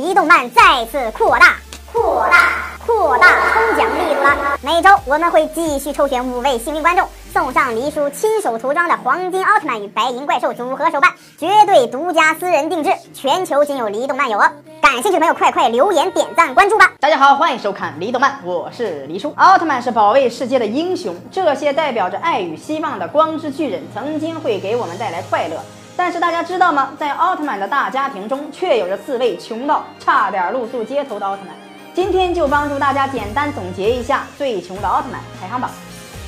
离动漫再次扩大、扩大、扩大抽奖力度了。每周我们会继续抽选五位幸运观众，送上黎叔亲手涂装的黄金奥特曼与白银怪兽组合手办，绝对独家私人定制，全球仅有黎动漫有哦。感兴趣的朋友，快快留言、点赞、关注吧！大家好，欢迎收看《黎动漫》，我是黎叔。奥特曼是保卫世界的英雄，这些代表着爱与希望的光之巨人，曾经会给我们带来快乐。但是大家知道吗？在奥特曼的大家庭中，却有着四位穷到差点露宿街头的奥特曼。今天就帮助大家简单总结一下最穷的奥特曼排行榜。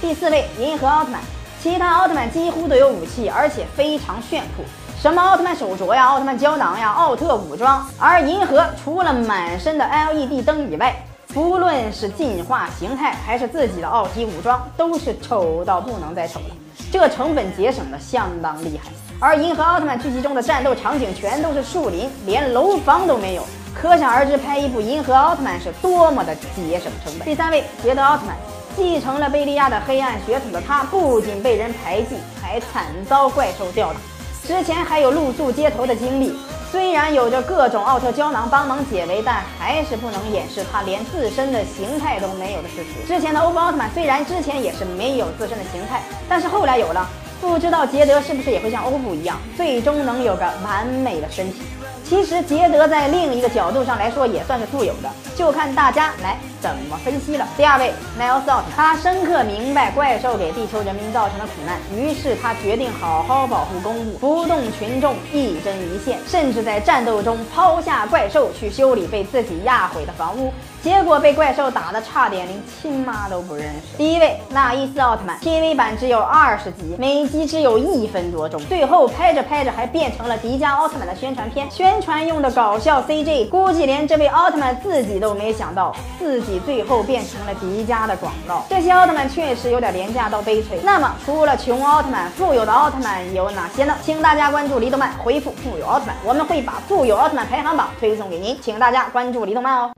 第四位，银河奥特曼。其他奥特曼几乎都有武器，而且非常炫酷。什么奥特曼手镯呀，奥特曼胶囊呀，奥特武装。而银河除了满身的 LED 灯以外，不论是进化形态还是自己的奥体武装，都是丑到不能再丑了。这成本节省的相当厉害。而银河奥特曼剧集中的战斗场景全都是树林，连楼房都没有，可想而知拍一部银河奥特曼是多么的节省成本。第三位，捷德奥特曼，继承了贝利亚的黑暗血统的他，不仅被人排挤，还惨遭怪兽吊打。之前还有露宿街头的经历，虽然有着各种奥特胶囊帮忙解围，但还是不能掩饰他连自身的形态都没有的事实。之前的欧布奥特曼虽然之前也是没有自身的形态，但是后来有了，不知道捷德是不是也会像欧布一样，最终能有个完美的身体。其实捷德在另一个角度上来说也算是富有的，就看大家来怎么分析了。第二位，奈奥斯奥特，他深刻明白怪兽给地球人民造成的苦难，于是他决定好好保护公物，不动群众，一针一线，甚至在战斗中抛下怪兽去修理被自己压毁的房屋，结果被怪兽打得差点连亲妈都不认识。第一位，纳伊斯奥特曼，TV 版只有二十集，每集只有一分多钟，最后拍着拍着还变成了迪迦奥特曼的宣传片，宣。传用的搞笑 CG，估计连这位奥特曼自己都没想到，自己最后变成了迪迦的广告。这些奥特曼确实有点廉价到悲催。那么，除了穷奥特曼，富有的奥特曼有哪些呢？请大家关注黎动漫，回复“富有奥特曼”，我们会把富有奥特曼排行榜推送给您。请大家关注黎动漫哦。